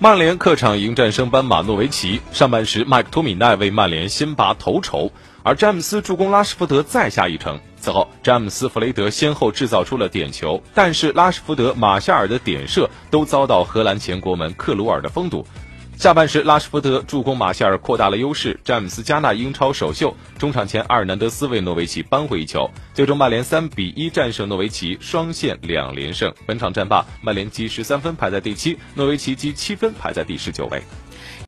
曼联客场迎战升班马诺维奇，上半时麦克托米奈为曼联先拔头筹，而詹姆斯助攻拉什福德再下一城。此后，詹姆斯、弗雷德先后制造出了点球，但是拉什福德、马夏尔的点射都遭到荷兰前国门克鲁尔的封堵。下半时，拉什福德助攻马歇尔扩大了优势，詹姆斯加纳英超首秀。中场前，阿尔南德斯为诺维奇扳回一球，最终曼联三比一战胜诺维奇，双线两连胜。本场战罢，曼联积十三分排在第七，诺维奇积七分排在第十九位。